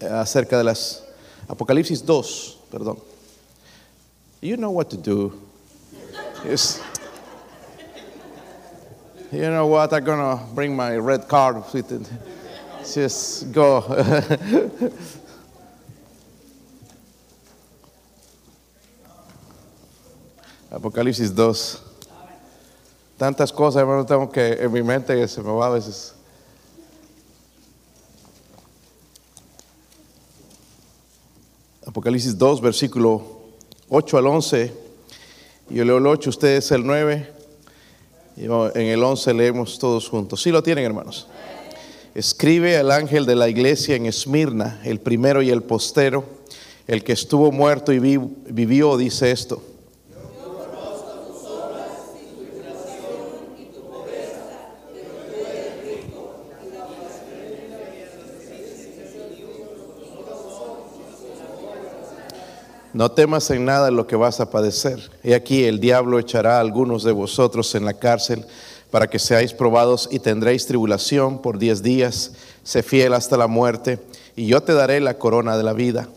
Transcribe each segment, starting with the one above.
acerca de las Apocalipsis 2, perdón. You know what to do. You know what? I'm gonna bring my red card with it. Just go. Apocalipsis 2. Tantas cosas, hermano, tengo que en mi mente se me va a veces. Apocalipsis 2, versículo 8 al 11. Yo leo el 8, ustedes el 9. Y en el 11 leemos todos juntos. ¿Sí lo tienen, hermanos? Escribe al ángel de la iglesia en Esmirna, el primero y el postero, el que estuvo muerto y vivió, dice esto. No temas en nada lo que vas a padecer. Y aquí el diablo echará a algunos de vosotros en la cárcel para que seáis probados y tendréis tribulación por diez días. Sé fiel hasta la muerte y yo te daré la corona de la vida.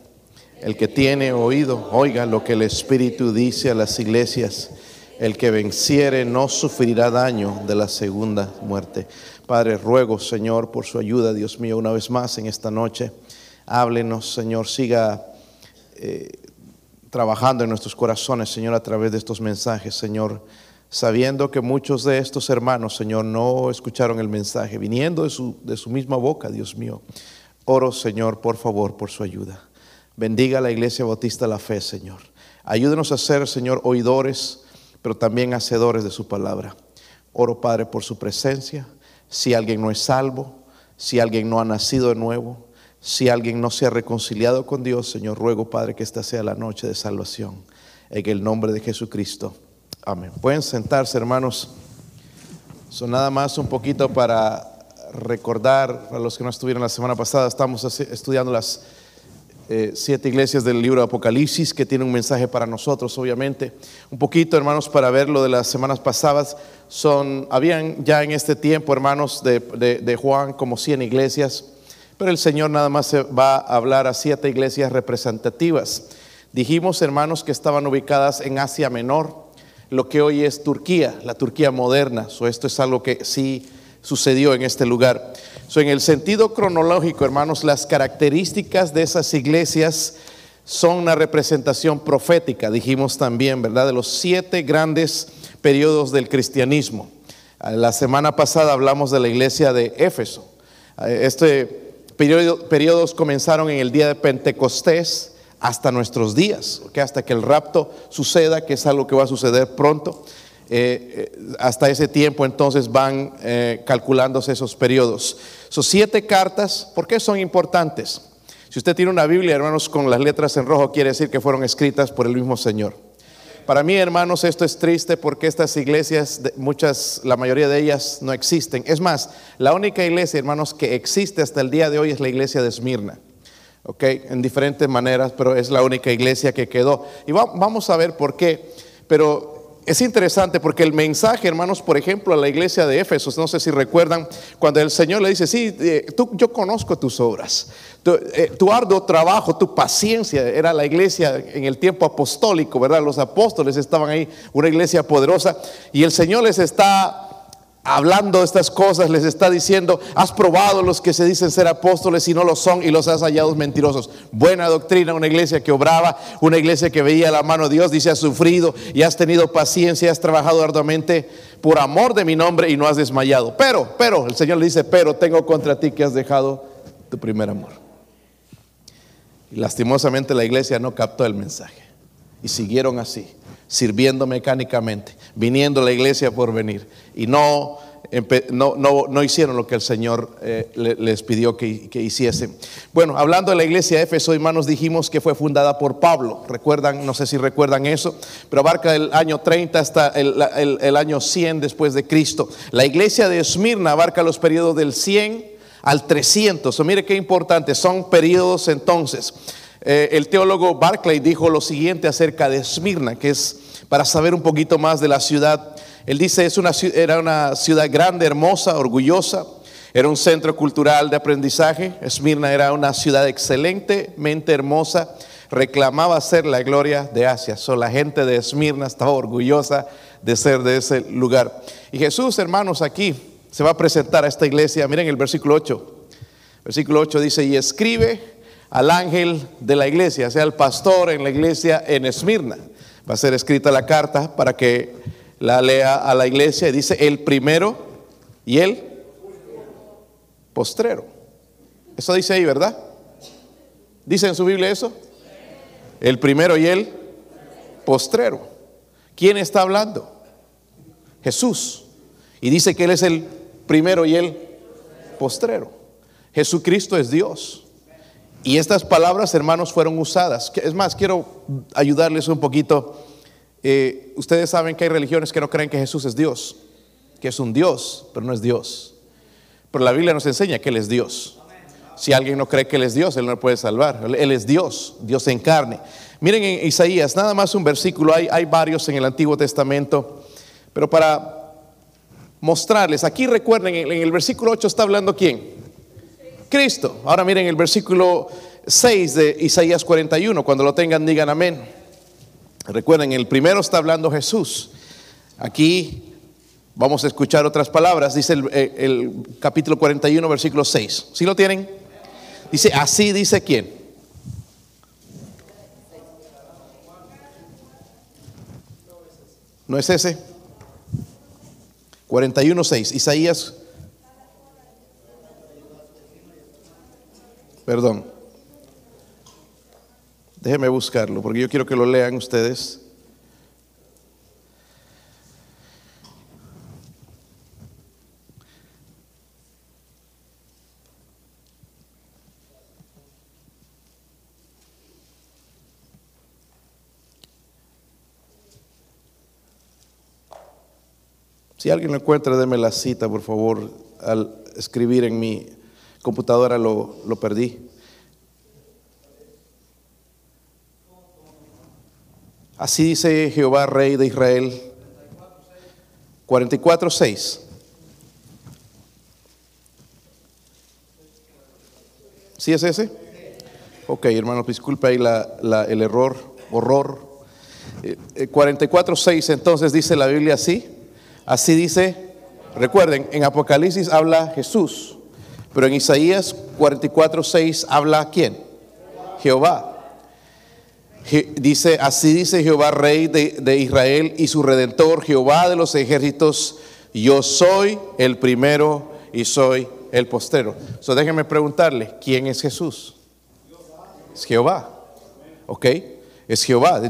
El que tiene oído, oiga lo que el Espíritu dice a las iglesias. El que venciere no sufrirá daño de la segunda muerte. Padre, ruego, Señor, por su ayuda, Dios mío, una vez más en esta noche. Háblenos, Señor, siga eh, trabajando en nuestros corazones, Señor, a través de estos mensajes, Señor, sabiendo que muchos de estos hermanos, Señor, no escucharon el mensaje, viniendo de su, de su misma boca, Dios mío. Oro, Señor, por favor, por su ayuda. Bendiga a la Iglesia Bautista la Fe, Señor. Ayúdenos a ser, Señor, oidores, pero también hacedores de su palabra. Oro, Padre, por su presencia. Si alguien no es salvo, si alguien no ha nacido de nuevo, si alguien no se ha reconciliado con Dios, Señor, ruego, Padre, que esta sea la noche de salvación. En el nombre de Jesucristo. Amén. Pueden sentarse, hermanos. Son nada más un poquito para recordar a los que no estuvieron la semana pasada. Estamos estudiando las eh, siete iglesias del libro de Apocalipsis que tiene un mensaje para nosotros, obviamente. Un poquito, hermanos, para ver lo de las semanas pasadas. Son, habían ya en este tiempo, hermanos, de, de Juan como 100 iglesias. Pero el Señor nada más se va a hablar a siete iglesias representativas. Dijimos, hermanos, que estaban ubicadas en Asia Menor, lo que hoy es Turquía, la Turquía moderna. esto es algo que sí sucedió en este lugar. en el sentido cronológico, hermanos, las características de esas iglesias son una representación profética, dijimos también, ¿verdad? De los siete grandes periodos del cristianismo. La semana pasada hablamos de la iglesia de Éfeso. Este periodos comenzaron en el día de Pentecostés hasta nuestros días, hasta que el rapto suceda, que es algo que va a suceder pronto. Eh, eh, hasta ese tiempo entonces van eh, calculándose esos periodos. Son siete cartas, ¿por qué son importantes? Si usted tiene una Biblia, hermanos, con las letras en rojo, quiere decir que fueron escritas por el mismo Señor. Para mí, hermanos, esto es triste porque estas iglesias, muchas, la mayoría de ellas no existen. Es más, la única iglesia, hermanos, que existe hasta el día de hoy es la iglesia de Esmirna. ¿Ok? En diferentes maneras, pero es la única iglesia que quedó. Y vamos a ver por qué. Pero es interesante porque el mensaje, hermanos, por ejemplo, a la iglesia de Éfeso, no sé si recuerdan, cuando el Señor le dice, sí, eh, tú, yo conozco tus obras, eh, tu, arduo trabajo, tu paciencia, era la iglesia en el tiempo apostólico, ¿verdad? Los apóstoles estaban ahí, una iglesia poderosa, y el Señor les está hablando estas cosas, les está diciendo, has probado los que se dicen ser apóstoles y no lo son y los has hallado mentirosos. Buena doctrina, una iglesia que obraba, una iglesia que veía la mano de Dios, dice, has sufrido y has tenido paciencia, has trabajado arduamente por amor de mi nombre y no has desmayado. Pero, pero, el Señor le dice, pero tengo contra ti que has dejado tu primer amor. Y lastimosamente la iglesia no captó el mensaje y siguieron así sirviendo mecánicamente, viniendo a la iglesia por venir. Y no, no, no, hicieron lo que el Señor eh, les pidió que, hiciesen. Bueno, hablando de la iglesia de Éfeso, hermanos, dijimos que fue fundada por Pablo. Recuerdan, no sé si recuerdan eso, pero abarca el año 30 hasta el, el año 100 después de Cristo. La iglesia de Esmirna abarca los periodos del 100 al 300. O mire qué importante, son periodos entonces. Eh, el teólogo Barclay dijo lo siguiente acerca de Esmirna, que es para saber un poquito más de la ciudad. Él dice, es una, era una ciudad grande, hermosa, orgullosa. Era un centro cultural de aprendizaje. Esmirna era una ciudad excelentemente hermosa. Reclamaba ser la gloria de Asia. So, la gente de Esmirna estaba orgullosa de ser de ese lugar. Y Jesús, hermanos, aquí se va a presentar a esta iglesia. Miren el versículo 8. Versículo 8 dice, y escribe al ángel de la iglesia, sea el pastor en la iglesia en Esmirna. Va a ser escrita la carta para que la lea a la iglesia. Y dice, el primero y el postrero. Eso dice ahí, ¿verdad? ¿Dice en su Biblia eso? El primero y el postrero. ¿Quién está hablando? Jesús. Y dice que Él es el primero y el postrero. Jesucristo es Dios. Y estas palabras, hermanos, fueron usadas. Es más, quiero ayudarles un poquito. Eh, ustedes saben que hay religiones que no creen que Jesús es Dios, que es un Dios, pero no es Dios. Pero la Biblia nos enseña que Él es Dios. Si alguien no cree que Él es Dios, Él no puede salvar. Él es Dios, Dios en carne. Miren en Isaías, nada más un versículo, hay, hay varios en el Antiguo Testamento, pero para mostrarles, aquí recuerden, en el versículo 8 está hablando quién? Cristo. Ahora miren el versículo 6 de Isaías 41, cuando lo tengan digan amén. Recuerden, el primero está hablando Jesús. Aquí vamos a escuchar otras palabras, dice el, el capítulo 41, versículo 6. ¿Sí lo tienen? Dice, así dice quién. ¿No es ese? 41.6. Isaías. Perdón. Déjeme buscarlo, porque yo quiero que lo lean ustedes. Si alguien lo encuentra, déme la cita, por favor. Al escribir en mi computadora lo, lo perdí. Así dice Jehová, Rey de Israel. 44.6. ¿Sí es ese? Ok, hermano, disculpe ahí la, el error, horror. 44.6 eh, entonces dice la Biblia así. Así dice, recuerden, en Apocalipsis habla Jesús, pero en Isaías 44, 6 habla quién? Jehová. dice, así dice Jehová, rey de, Israel y su redentor, Jehová de los ejércitos, yo soy el primero y soy el postero. So déjenme preguntarle, ¿quién es Jesús? Es Jehová. ¿Ok? es Jehová.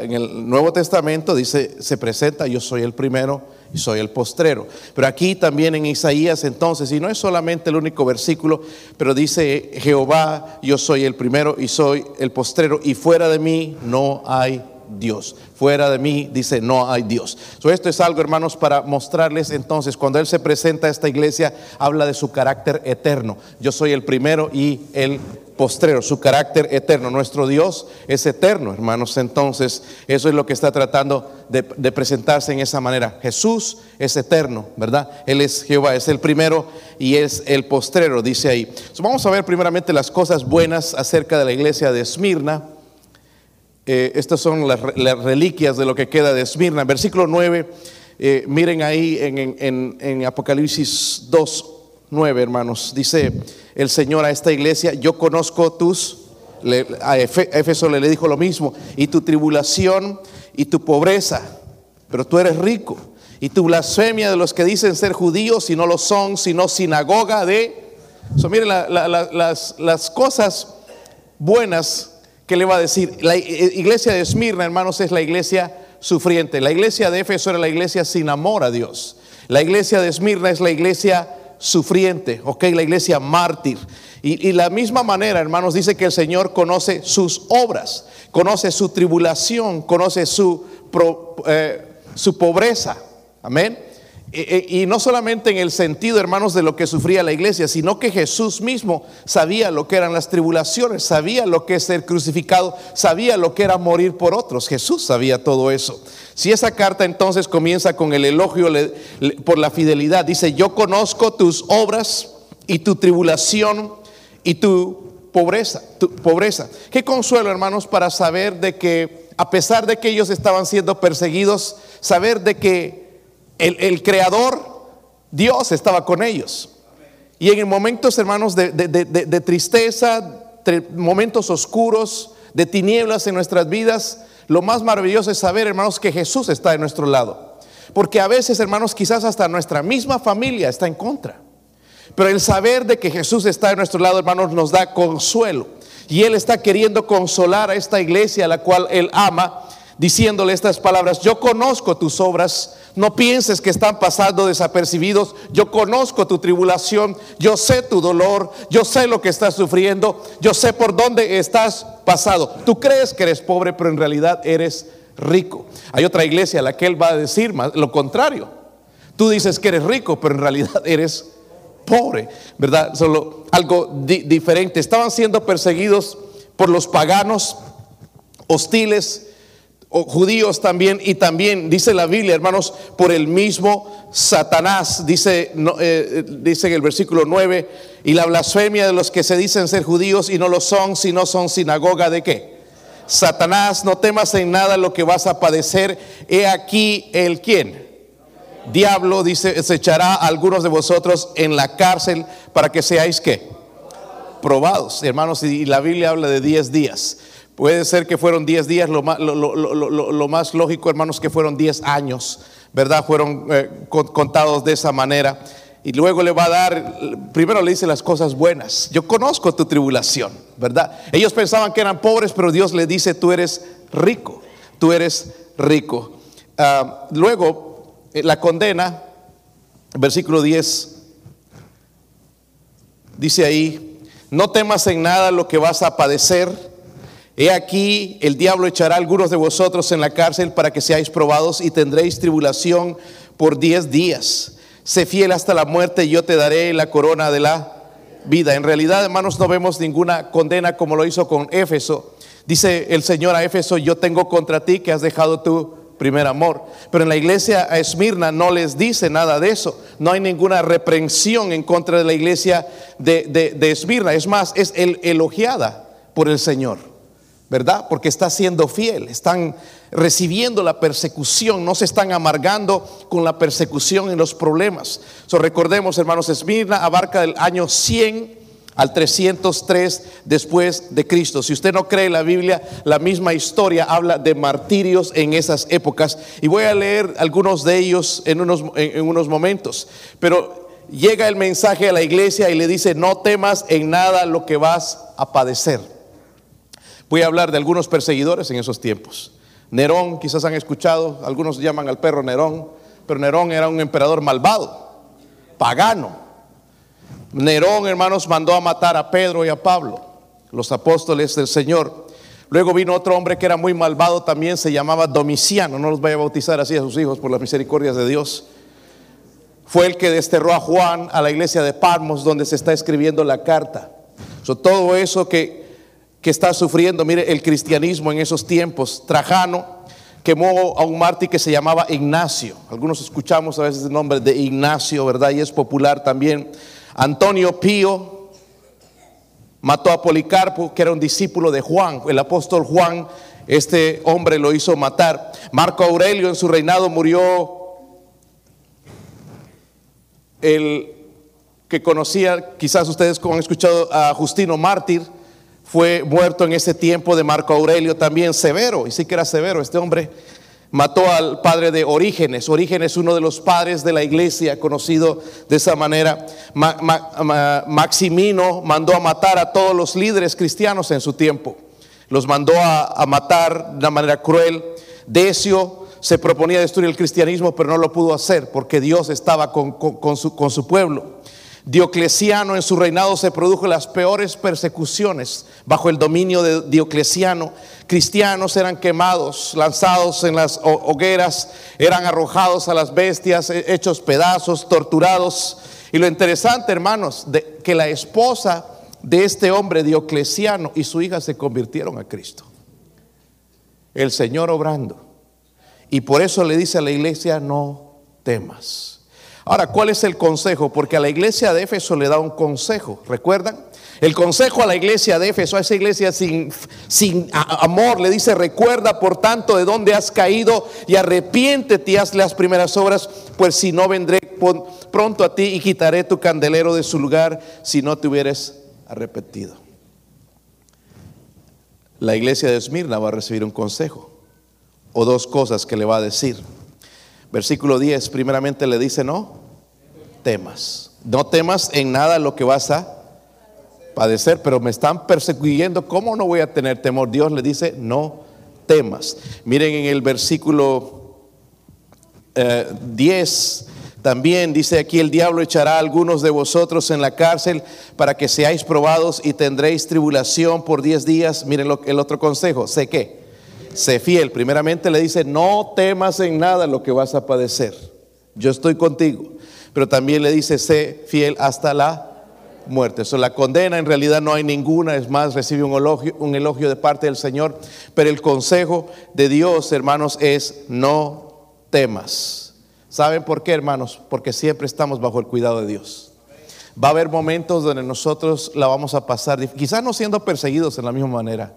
En el Nuevo Testamento dice, se presenta, yo soy el primero y soy el postrero. Pero aquí también en Isaías entonces, y no es solamente el único versículo, pero dice Jehová, yo soy el primero y soy el postrero, y fuera de mí no hay Dios. Fuera de mí, dice, no hay Dios. esto es algo, hermanos, para mostrarles entonces, cuando Él se presenta a esta iglesia, habla de su carácter eterno. Yo soy el primero y el postrero, su carácter eterno. Nuestro Dios es eterno, hermanos. Entonces, eso es lo que está tratando de, presentarse en esa manera. Jesús es eterno, ¿verdad? Él es Jehová, es el primero y es el postrero, dice ahí. vamos a ver primeramente las cosas buenas acerca de la iglesia de Esmirna. Eh, estas son las, reliquias de lo que queda de Esmirna. Versículo 9, eh, miren ahí en, Apocalipsis 2, 9, hermanos. Dice el Señor a esta iglesia, yo conozco tus, a Éfeso le dijo lo mismo, y tu tribulación y tu pobreza, pero tú eres rico. Y tu blasfemia de los que dicen ser judíos y no lo son, sino sinagoga de... Miren las cosas buenas que le va a decir. La iglesia de Esmirna, hermanos, es la iglesia sufriente. La iglesia de Éfeso era la iglesia sin amor a Dios. La iglesia de Esmirna es la iglesia sufriente, ok, la iglesia mártir. Y, la misma manera, hermanos, dice que el Señor conoce sus obras, conoce su tribulación, conoce su, eh, su pobreza. Amén. Y no solamente en el sentido, hermanos, de lo que sufría la iglesia, sino que Jesús mismo sabía lo que eran las tribulaciones, sabía lo que es ser crucificado, sabía lo que era morir por otros. Jesús sabía todo eso. Si esa carta entonces comienza con el elogio por la fidelidad, dice, yo conozco tus obras y tu tribulación y tu pobreza, tu pobreza. Qué consuelo, hermanos, para saber de que a pesar de que ellos estaban siendo perseguidos, saber de que el, creador, Dios, estaba con ellos. Y en momentos, hermanos, de, de tristeza, momentos oscuros, de tinieblas en nuestras vidas, lo más maravilloso es saber, hermanos, que Jesús está de nuestro lado. Porque a veces, hermanos, quizás hasta nuestra misma familia está en contra. Pero el saber de que Jesús está de nuestro lado, hermanos, nos da consuelo. Y Él está queriendo consolar a esta iglesia a la cual Él ama, diciéndole estas palabras, yo conozco tus obras, no pienses que están pasando desapercibidos. Yo conozco tu tribulación, yo sé tu dolor, yo sé lo que estás sufriendo, yo sé por dónde estás pasado. Tú crees que eres pobre, pero en realidad eres rico. Hay otra iglesia a la que él va a decir lo contrario. Tú dices que eres rico, pero en realidad eres pobre, ¿verdad? Solo algo diferente. Estaban siendo perseguidos por los paganos hostiles judíos también, y también dice la Biblia, hermanos, por el mismo Satanás, dice, eh, dice en el versículo 9, y la blasfemia de los que se dicen ser judíos y no lo son, si no son sinagoga de qué? Satanás, no temas en nada lo que vas a padecer. He aquí el quién. Diablo, dice, se echará a algunos de vosotros en la cárcel para que seáis qué? Probados, hermanos, y la Biblia habla de 10 días. Puede ser que fueron 10 días, lo más, lógico, hermanos, que fueron 10 años, ¿verdad? Fueron eh, contados de esa manera. Y luego le va a dar, primero le dice las cosas buenas. Yo conozco tu tribulación, ¿verdad? Ellos pensaban que eran pobres, pero Dios le dice, tú eres rico, tú eres rico. Ah, luego, eh, la condena, versículo 10, dice ahí, no temas en nada lo que vas a padecer He aquí, el diablo echará a algunos de vosotros en la cárcel para que seáis probados y tendréis tribulación por diez días. Sé fiel hasta la muerte y yo te daré la corona de la vida. En realidad, hermanos, no vemos ninguna condena como lo hizo con Éfeso. Dice el Señor a Éfeso, yo tengo contra ti que has dejado tu primer amor. Pero en la iglesia a Esmirna no les dice nada de eso. No hay ninguna reprensión en contra de la iglesia de, de, Esmirna. Es más, es elogiada por el Señor. ¿Verdad? Porque está siendo fiel, están recibiendo la persecución, no se están amargando con la persecución y los problemas. So, recordemos, hermanos, Esmirna abarca del año 100 al 303 después de Cristo. Si usted no cree en la Biblia, la misma historia habla de martirios en esas épocas. Y voy a leer algunos de ellos en unos, en unos momentos. Pero llega el mensaje a la iglesia y le dice, no temas en nada lo que vas a padecer. Voy a hablar de algunos perseguidores en esos tiempos. Nerón, quizás han escuchado, algunos llaman al perro Nerón, pero Nerón era un emperador malvado, pagano. Nerón, hermanos, mandó a matar a Pedro y a Pablo, los apóstoles del Señor. Luego vino otro hombre que era muy malvado también, se llamaba Domiciano, no los vaya a bautizar así a sus hijos por las misericordias de Dios. Fue el que desterró a Juan a la iglesia de Parmos donde se está escribiendo la carta. todo eso que que está sufriendo, mire, el cristianismo en esos tiempos. Trajano quemó a un mártir que se llamaba Ignacio. Algunos escuchamos a veces el nombre de Ignacio, ¿verdad? Y es popular también. Antonio Pío mató a Policarpo, que era un discípulo de Juan, el apóstol Juan. Este hombre lo hizo matar. Marco Aurelio en su reinado murió el que conocía, quizás ustedes han escuchado a Justino Mártir, fue muerto en ese tiempo de Marco Aurelio también severo, y sí que era severo, este hombre mató al padre de Orígenes, Orígenes uno de los padres de la iglesia, conocido de esa manera, Maximino mandó a matar a todos los líderes cristianos en su tiempo, los mandó a, matar de una manera cruel, Decio se proponía destruir el cristianismo, pero no lo pudo hacer porque Dios estaba con, su, con su pueblo. Diocleciano en su reinado se produjo las peores persecuciones bajo el dominio de Diocleciano. Cristianos eran quemados, lanzados en las hogueras, eran arrojados a las bestias, hechos pedazos, torturados. Y lo interesante, hermanos, que la esposa de este hombre Diocleciano y su hija se convirtieron a Cristo. El Señor obrando. Y por eso le dice a la iglesia, no temas. Ahora, ¿cuál es el consejo? Porque a la iglesia de Éfeso le da un consejo, ¿recuerdan? El consejo a la iglesia de Éfeso, a esa iglesia sin, sin amor, le dice, recuerda por tanto de dónde has caído y arrepiéntete y haz las primeras obras, pues si no vendré pronto a ti y quitaré tu candelero de su lugar si no te hubieras arrepentido. La iglesia de Esmirna va a recibir un consejo o dos cosas que le va a decir. Versículo 10, primeramente le dice, no temas. No temas en nada lo que vas a padecer, pero me están persiguiendo, ¿cómo no voy a tener temor? Dios le dice, no temas. Miren en el versículo 10, eh, también dice aquí, el diablo echará a algunos de vosotros en la cárcel para que seáis probados y tendréis tribulación por 10 días. Miren lo, el otro consejo, sé que sé fiel. Primeramente le dice, no temas en nada lo que vas a padecer. Yo estoy contigo. Pero también le dice, sé fiel hasta la muerte. Eso, la condena en realidad no hay ninguna, es más, recibe un elogio, un elogio de parte del Señor. Pero el consejo de Dios, hermanos, es no temas. ¿Saben por qué, hermanos? Porque siempre estamos bajo el cuidado de Dios. Va a haber momentos donde nosotros la vamos a pasar, quizás no siendo perseguidos en la misma manera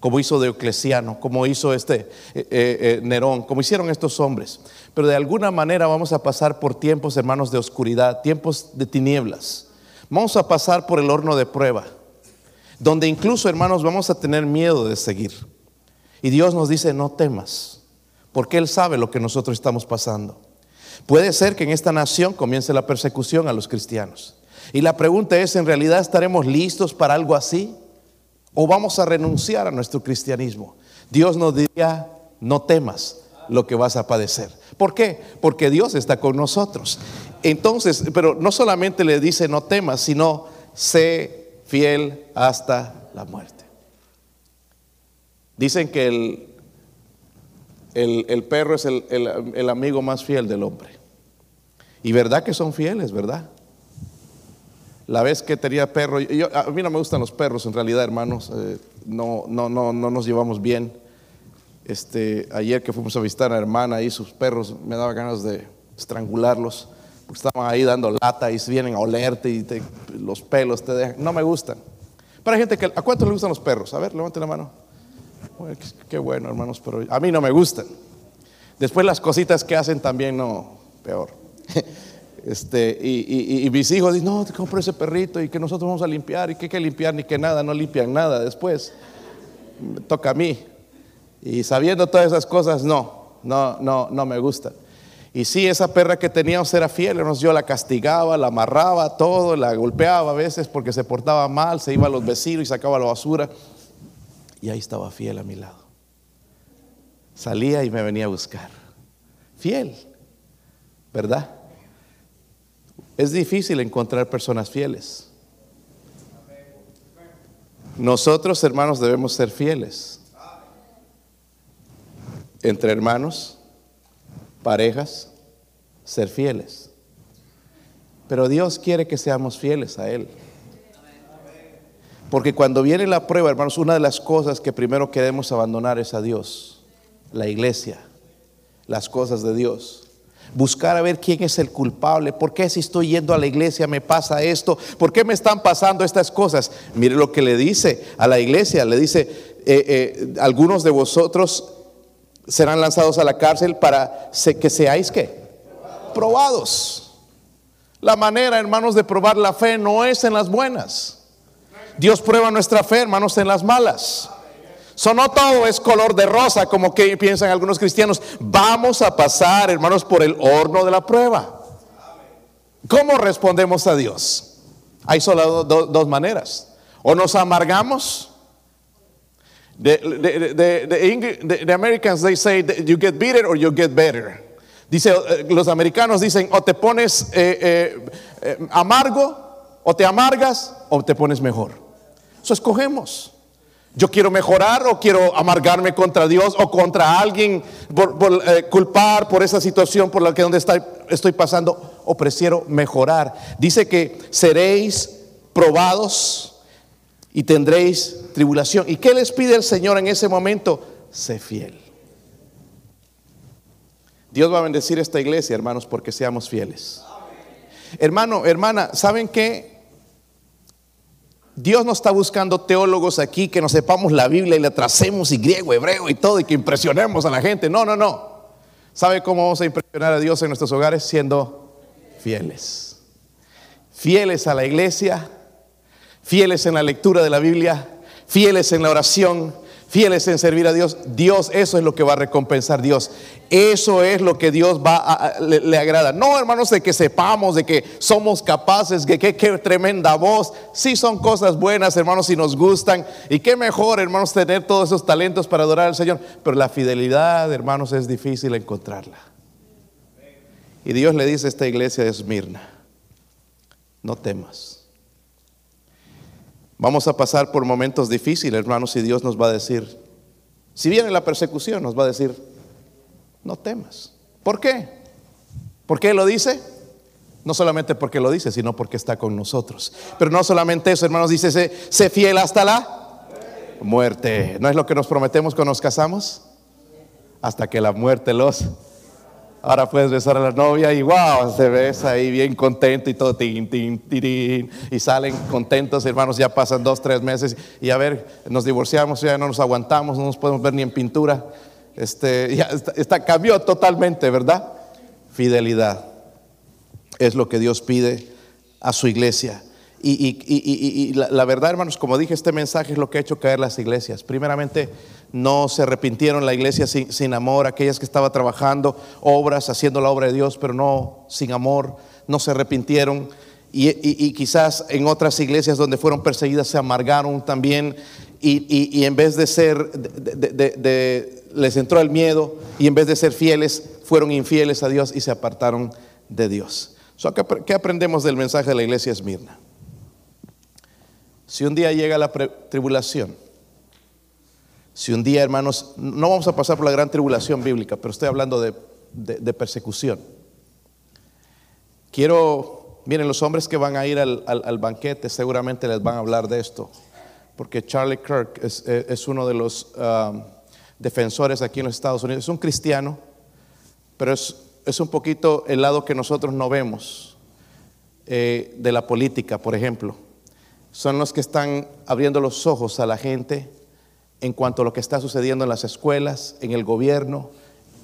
como hizo Diocleciano, como hizo este eh, eh, eh, Nerón, como hicieron estos hombres. Pero de alguna manera vamos a pasar por tiempos, hermanos, de oscuridad, tiempos de tinieblas. Vamos a pasar por el horno de prueba, donde incluso, hermanos, vamos a tener miedo de seguir. Y Dios nos dice, no temas, porque Él sabe lo que nosotros estamos pasando. Puede ser que en esta nación comience la persecución a los cristianos. Y la pregunta es, ¿en realidad estaremos listos para algo así? O vamos a renunciar a nuestro cristianismo. Dios nos diría, no temas lo que vas a padecer. ¿Por qué? Porque Dios está con nosotros. Entonces, pero no solamente le dice no temas, sino sé fiel hasta la muerte. Dicen que el, el, perro es el, el amigo más fiel del hombre. Y verdad que son fieles, ¿verdad? La vez que tenía perro, a mí no me gustan los perros en realidad, hermanos, eh, no, no, no, no nos llevamos bien. Este, ayer que fuimos a visitar a la hermana y sus perros, me daba ganas de estrangularlos, porque estaban ahí dando lata y vienen a olerte y los pelos te dejan. No me gustan. Pero hay gente que, ¿a cuántos le gustan los perros? A ver, levante la mano. qué bueno, hermanos, pero a mí no me gustan. Después las cositas que hacen también no, peor. Este, y, mis hijos dicen, no, te compro ese perrito y que nosotros vamos a limpiar y que hay que limpiar ni que nada, no limpian nada después. Toca a mí. Y sabiendo todas esas cosas, no, no, no, no me gustan. Y sí, esa perra que teníamos era fiel, yo la castigaba, la amarraba, todo, la golpeaba a veces porque se portaba mal, se iba a los vecinos y sacaba la basura. Y ahí estaba fiel a mi lado. Salía y me venía a buscar. Fiel, ¿verdad? Es difícil encontrar personas fieles. Nosotros, hermanos, debemos ser fieles. Entre hermanos, parejas, ser fieles. Pero Dios quiere que seamos fieles a Él. Porque cuando viene la prueba, hermanos, una de las cosas que primero queremos abandonar es a Dios, la iglesia, las cosas de Dios buscar a ver quién es el culpable, por qué si estoy yendo a la iglesia me pasa esto, por qué me están pasando estas cosas. Mire lo que le dice a la iglesia, le dice, eh, eh, algunos de vosotros serán lanzados a la cárcel para que seáis que probados. La manera, hermanos, de probar la fe no es en las buenas. Dios prueba nuestra fe, hermanos, en las malas. So, no todo es color de rosa, como que piensan algunos cristianos. Vamos a pasar, hermanos, por el horno de la prueba. ¿Cómo respondemos a Dios? Hay solo dos maneras. O nos amargamos. The, the, Americans, they say you get bitter or you get better. Dice, eh, los americanos dicen, o te pones eh, eh, amargo O te amargas o te pones mejor. Eso escogemos. Yo quiero mejorar o quiero amargarme contra Dios o contra alguien, por, eh, culpar por esa situación por la que donde estoy pasando o prefiero mejorar. Dice que seréis probados y tendréis tribulación. ¿Y qué les pide el Señor en ese momento? Sé fiel. Dios va a bendecir esta iglesia, hermanos, porque seamos fieles. Hermano, hermana, ¿saben qué? Dios no está buscando teólogos aquí que nos sepamos la Biblia y la tracemos y griego, hebreo y todo y que impresionemos a la gente. No, no, no. ¿Sabe cómo vamos a impresionar a Dios en nuestros hogares? Siendo fieles. Fieles a la iglesia, fieles en la lectura de la Biblia, fieles en la oración, fieles en servir a Dios, Dios, eso es lo que va a recompensar Dios. Eso es lo que Dios va a, le, agrada. No, hermanos, de que sepamos, de que somos capaces, que qué tremenda voz. Sí son cosas buenas, hermanos, si nos gustan. Y qué mejor, hermanos, tener todos esos talentos para adorar al Señor. Pero la fidelidad, hermanos, es difícil encontrarla. Y Dios le dice a esta iglesia de Esmirna, no temas. Vamos a pasar por momentos difíciles, hermanos, y Dios nos va a decir, si viene la persecución, nos va a decir, no temas. ¿Por qué? ¿Por qué lo dice? No solamente porque lo dice, sino porque está con nosotros. Pero no solamente eso, hermanos, dice, sé, fiel hasta la muerte. ¿No es lo que nos prometemos cuando nos casamos? Hasta que la muerte los Ahora puedes besar a la novia y wow, se besa ahí bien contento y todo, tin, tin, y salen contentos, hermanos, ya pasan dos, tres meses y a ver, nos divorciamos, ya no nos aguantamos, no nos podemos ver ni en pintura. Este, ya está, cambió totalmente, ¿verdad? Fidelidad es lo que Dios pide a su iglesia. Y, la, verdad, hermanos, como dije, este mensaje es lo que ha hecho caer las iglesias. Primeramente, no se arrepintieron la iglesia sin, amor, aquellas que estaban trabajando obras, haciendo la obra de Dios, pero no sin amor, no se arrepintieron. Y, quizás en otras iglesias donde fueron perseguidas se amargaron también y, en vez de ser, les entró el miedo y en vez de ser fieles, fueron infieles a Dios y se apartaron de Dios. ¿Qué aprendemos del mensaje de la iglesia Esmirna? Si un día llega la tribulación, si un día, hermanos, no vamos a pasar por la gran tribulación bíblica, pero estoy hablando de, persecución. Quiero, miren, los hombres que van a ir al, banquete seguramente les van a hablar de esto, porque Charlie Kirk es, uno de los um, defensores aquí en los Estados Unidos. Es un cristiano, pero es, un poquito el lado que nosotros no vemos eh, de la política, por ejemplo. Son los que están abriendo los ojos a la gente en cuanto a lo que está sucediendo en las escuelas, en el gobierno,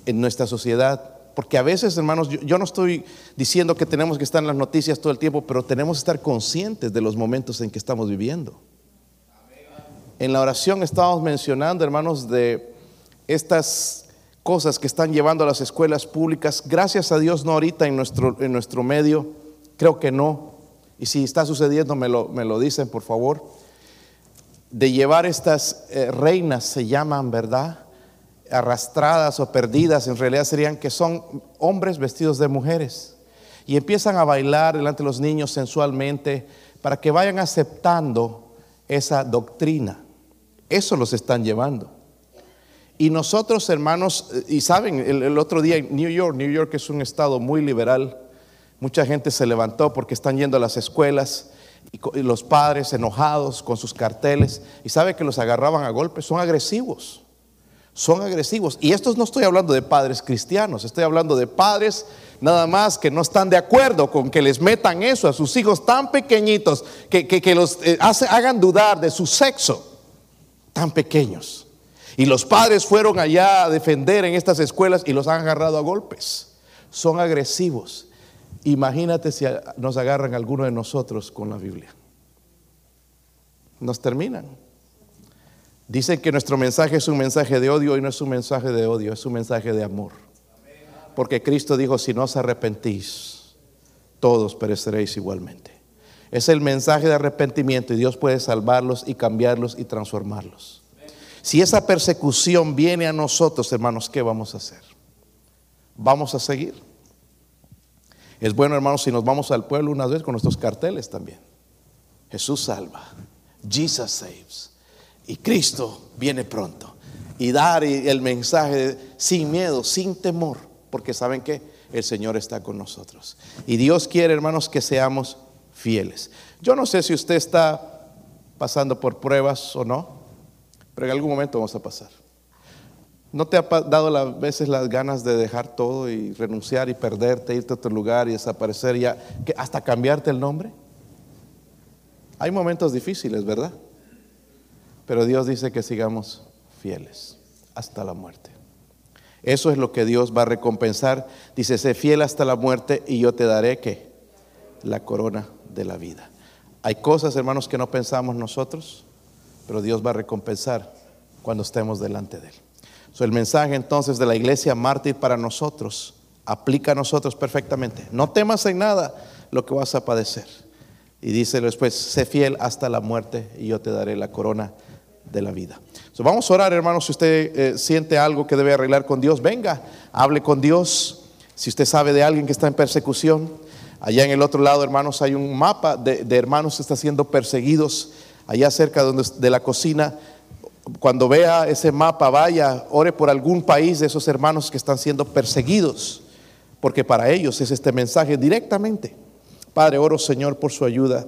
en nuestra sociedad. Porque a veces, hermanos, yo, no estoy diciendo que tenemos que estar en las noticias todo el tiempo, pero tenemos que estar conscientes de los momentos en que estamos viviendo. En la oración estábamos mencionando, hermanos, de estas cosas que están llevando a las escuelas públicas. Gracias a Dios, no ahorita en nuestro, en nuestro medio, creo que no. Y si está sucediendo, me lo, me lo dicen, por favor de llevar estas eh, reinas, se llaman, ¿verdad? Arrastradas o perdidas, en realidad serían que son hombres vestidos de mujeres. Y empiezan a bailar delante de los niños sensualmente para que vayan aceptando esa doctrina. Eso los están llevando. Y nosotros, hermanos, y saben, el, el, otro día en New York, New York es un estado muy liberal, mucha gente se levantó porque están yendo a las escuelas y los padres enojados con sus carteles y sabe que los agarraban a golpes, son agresivos, son agresivos. Y estos no estoy hablando de padres cristianos, estoy hablando de padres nada más que no están de acuerdo con que les metan eso a sus hijos tan pequeñitos, que, los eh, hagan dudar de su sexo, tan pequeños. Y los padres fueron allá a defender en estas escuelas y los han agarrado a golpes. Son agresivos. Imagínate si nos agarran alguno de nosotros con la Biblia. Nos terminan. Dicen que nuestro mensaje es un mensaje de odio y no es un mensaje de odio, es un mensaje de amor. Porque Cristo dijo, si no os arrepentís, todos pereceréis igualmente. Es el mensaje de arrepentimiento y Dios puede salvarlos y cambiarlos y transformarlos. Si esa persecución viene a nosotros, hermanos, ¿qué vamos a hacer? ¿Vamos a seguir? Es bueno, hermanos, si nos vamos al pueblo una vez con nuestros carteles también. Jesús salva. Jesus saves. Y Cristo viene pronto. Y dar el mensaje sin miedo, sin temor, porque saben que el Señor está con nosotros. Y Dios quiere, hermanos, que seamos fieles. Yo no sé si usted está pasando por pruebas o no, pero en algún momento vamos a pasar. ¿No te ha dado a veces las ganas de dejar todo y renunciar y perderte, irte a otro lugar y desaparecer ya, hasta cambiarte el nombre? Hay momentos difíciles, ¿verdad? Pero Dios dice que sigamos fieles hasta la muerte. Eso es lo que Dios va a recompensar. Dice, sé fiel hasta la muerte y yo te daré que la corona de la vida. Hay cosas, hermanos, que no pensamos nosotros, pero Dios va a recompensar cuando estemos delante de Él el mensaje entonces de la iglesia mártir para nosotros aplica a nosotros perfectamente. No temas en nada lo que vas a padecer. Y dice después, sé fiel hasta la muerte y yo te daré la corona de la vida. vamos a orar, hermanos, si usted eh, siente algo que debe arreglar con Dios, venga, hable con Dios. Si usted sabe de alguien que está en persecución, allá en el otro lado, hermanos, hay un mapa de, hermanos que están siendo perseguidos, allá cerca de la cocina cuando vea ese mapa, vaya, ore por algún país de esos hermanos que están siendo perseguidos, porque para ellos es este mensaje directamente. Padre, oro Señor por su ayuda.